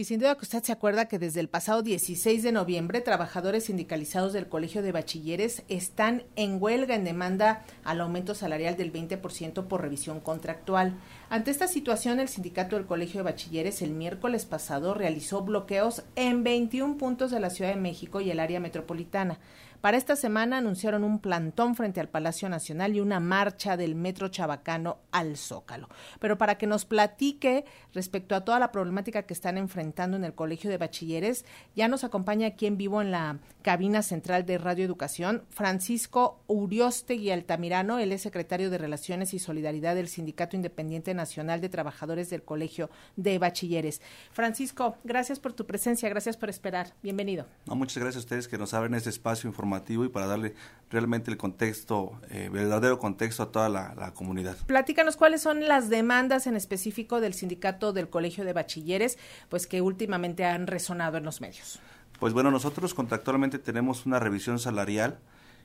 Y sin duda que usted se acuerda que desde el pasado 16 de noviembre, trabajadores sindicalizados del Colegio de Bachilleres están en huelga en demanda al aumento salarial del 20% por revisión contractual. Ante esta situación, el sindicato del Colegio de Bachilleres el miércoles pasado realizó bloqueos en 21 puntos de la Ciudad de México y el área metropolitana. Para esta semana anunciaron un plantón frente al Palacio Nacional y una marcha del Metro Chabacano al Zócalo. Pero para que nos platique respecto a toda la problemática que están enfrentando en el Colegio de Bachilleres, ya nos acompaña aquí en vivo en la cabina central de Radio Educación Francisco Uriostegui Altamirano, él es secretario de Relaciones y Solidaridad del Sindicato Independiente Nacional de Trabajadores del Colegio de Bachilleres. Francisco, gracias por tu presencia, gracias por esperar. Bienvenido. Muchas gracias a ustedes que nos abren este espacio informativo y para darle realmente el contexto, eh, verdadero contexto a toda la, comunidad. Platícanos cuáles son las demandas en específico del sindicato del Colegio de Bachilleres, pues que últimamente han resonado en los medios. Pues bueno, nosotros contractualmente tenemos una revisión salarial,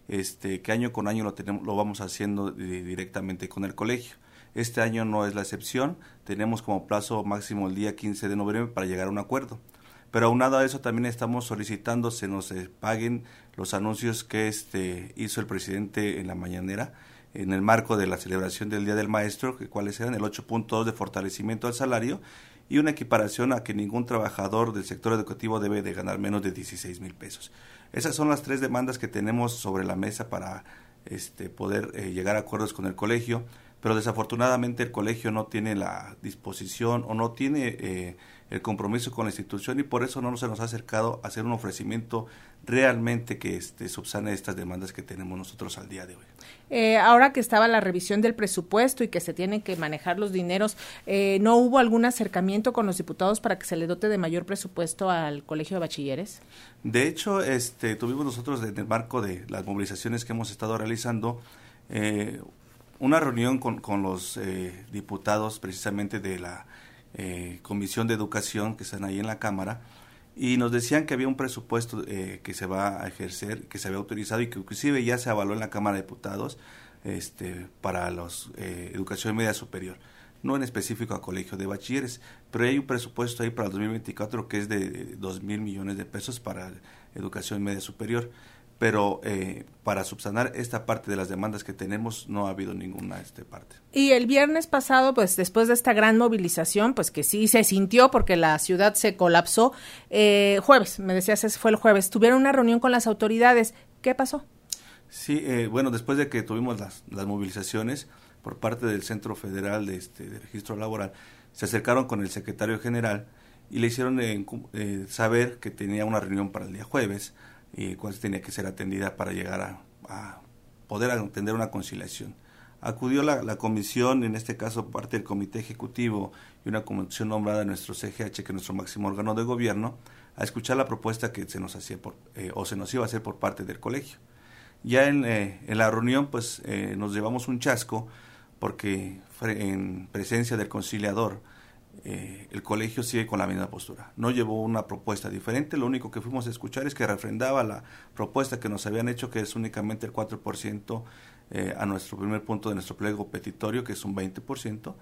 este, que año con año lo, tenemos, lo vamos haciendo directamente con el colegio. Este año no es la excepción, tenemos como plazo máximo el día 15 de noviembre para llegar a un acuerdo. Pero aunado a eso también estamos solicitando se nos eh, paguen los anuncios que este hizo el presidente en la mañanera en el marco de la celebración del Día del Maestro, que cuáles eran el 8.2 de fortalecimiento al salario y una equiparación a que ningún trabajador del sector educativo debe de ganar menos de 16 mil pesos. Esas son las tres demandas que tenemos sobre la mesa para este, poder eh, llegar a acuerdos con el colegio, pero desafortunadamente el colegio no tiene la disposición o no tiene eh, el compromiso con la institución y por eso no se nos ha acercado a hacer un ofrecimiento realmente que este, subsane estas demandas que tenemos nosotros al día de hoy. Eh, ahora que estaba la revisión del presupuesto y que se tienen que manejar los dineros, eh, ¿no hubo algún acercamiento con los diputados para que se le dote de mayor presupuesto al Colegio de Bachilleres? De hecho, este, tuvimos nosotros en el marco de las movilizaciones que hemos estado realizando eh, una reunión con, con los diputados precisamente de la eh, Comisión de Educación que están ahí en la Cámara y nos decían que había un presupuesto eh, que se va a ejercer, que se había autorizado y que inclusive ya se avaló en la Cámara de Diputados este, para los eh, educación media superior, no en específico a colegio de bachilleres, pero hay un presupuesto ahí para el 2024 que es de dos mil millones de pesos para educación media superior pero eh, para subsanar esta parte de las demandas que tenemos no ha habido ninguna este parte. Y el viernes pasado, pues después de esta gran movilización, pues que sí se sintió porque la ciudad se colapsó, eh, jueves, me decías, ese fue el jueves, tuvieron una reunión con las autoridades. ¿Qué pasó? Sí, eh, bueno, después de que tuvimos las, las movilizaciones por parte del Centro Federal de, este, de Registro Laboral, se acercaron con el secretario general y le hicieron saber que tenía una reunión para el día jueves y cuál tenía que ser atendida para llegar a, poder atender una conciliación. Acudió la, comisión, en este caso parte del comité ejecutivo y una comisión nombrada en nuestro CGH, que es nuestro máximo órgano de gobierno, a escuchar la propuesta que se nos hacía por, eh, o se nos iba a hacer por parte del colegio. Ya en, eh, la reunión, pues eh, nos llevamos un chasco porque en presencia del conciliador, eh, el colegio sigue con la misma postura. No llevó una propuesta diferente, lo único que fuimos a escuchar es que refrendaba la propuesta que nos habían hecho, que es únicamente el 4% eh, a nuestro primer punto de nuestro pliego petitorio, que es un 20%,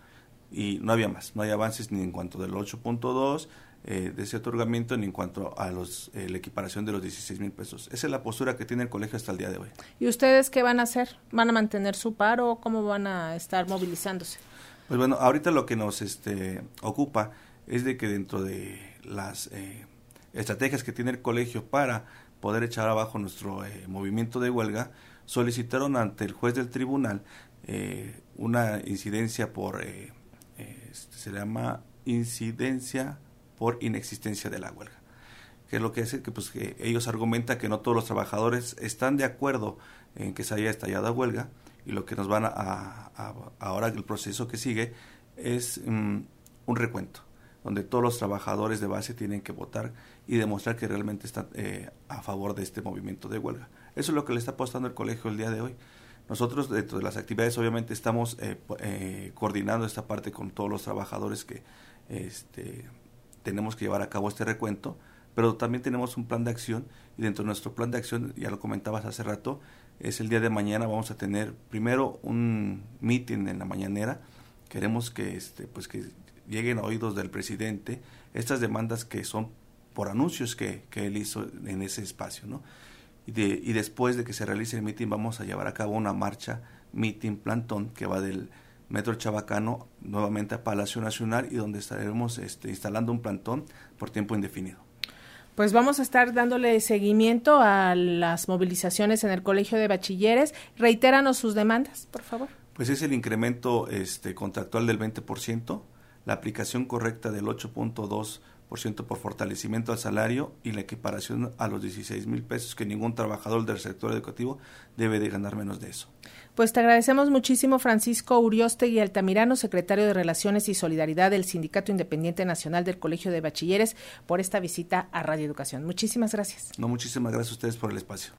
y no había más, no hay avances ni en cuanto del 8.2 eh, de ese otorgamiento ni en cuanto a los, la equiparación de los 16 mil pesos. Esa es la postura que tiene el colegio hasta el día de hoy. ¿Y ustedes qué van a hacer? ¿Van a mantener su paro? ¿Cómo van a estar movilizándose? Pues bueno, ahorita lo que nos este, ocupa es de que dentro de las eh, estrategias que tiene el colegio para poder echar abajo nuestro eh, movimiento de huelga, solicitaron ante el juez del tribunal eh, una incidencia por, este, se llama incidencia por inexistencia de la huelga que es lo que hace que, pues, que ellos argumentan que no todos los trabajadores están de acuerdo en que se haya estallado huelga y lo que nos van a, ahora el proceso que sigue es mm, un recuento donde todos los trabajadores de base tienen que votar y demostrar que realmente están eh, a favor de este movimiento de huelga. Eso es lo que le está apostando el colegio el día de hoy. Nosotros dentro de las actividades obviamente estamos eh, eh, coordinando esta parte con todos los trabajadores que este, tenemos que llevar a cabo este recuento, pero también tenemos un plan de acción y dentro de nuestro plan de acción, ya lo comentabas hace rato, es el día de mañana vamos a tener primero un meeting en la mañanera queremos que este pues que lleguen a oídos del presidente estas demandas que son por anuncios que, que él hizo en ese espacio, ¿no? Y, de, y después de que se realice el mitin vamos a llevar a cabo una marcha, mitin, plantón, que va del Metro Chabacano nuevamente a Palacio Nacional y donde estaremos este, instalando un plantón por tiempo indefinido. Pues vamos a estar dándole seguimiento a las movilizaciones en el Colegio de Bachilleres. Reitéranos sus demandas, por favor. Pues es el incremento este, contractual del 20%, la aplicación correcta del 8.2% por fortalecimiento al salario y la equiparación a los 16 mil pesos que ningún trabajador del sector educativo debe de ganar menos de eso. Pues te agradecemos muchísimo, Francisco Uriostegui Altamirano, secretario de Relaciones y Solidaridad del Sindicato Independiente Nacional del Colegio de Bachilleres, por esta visita a Radio Educación. Muchísimas gracias. No, muchísimas gracias a ustedes por el espacio.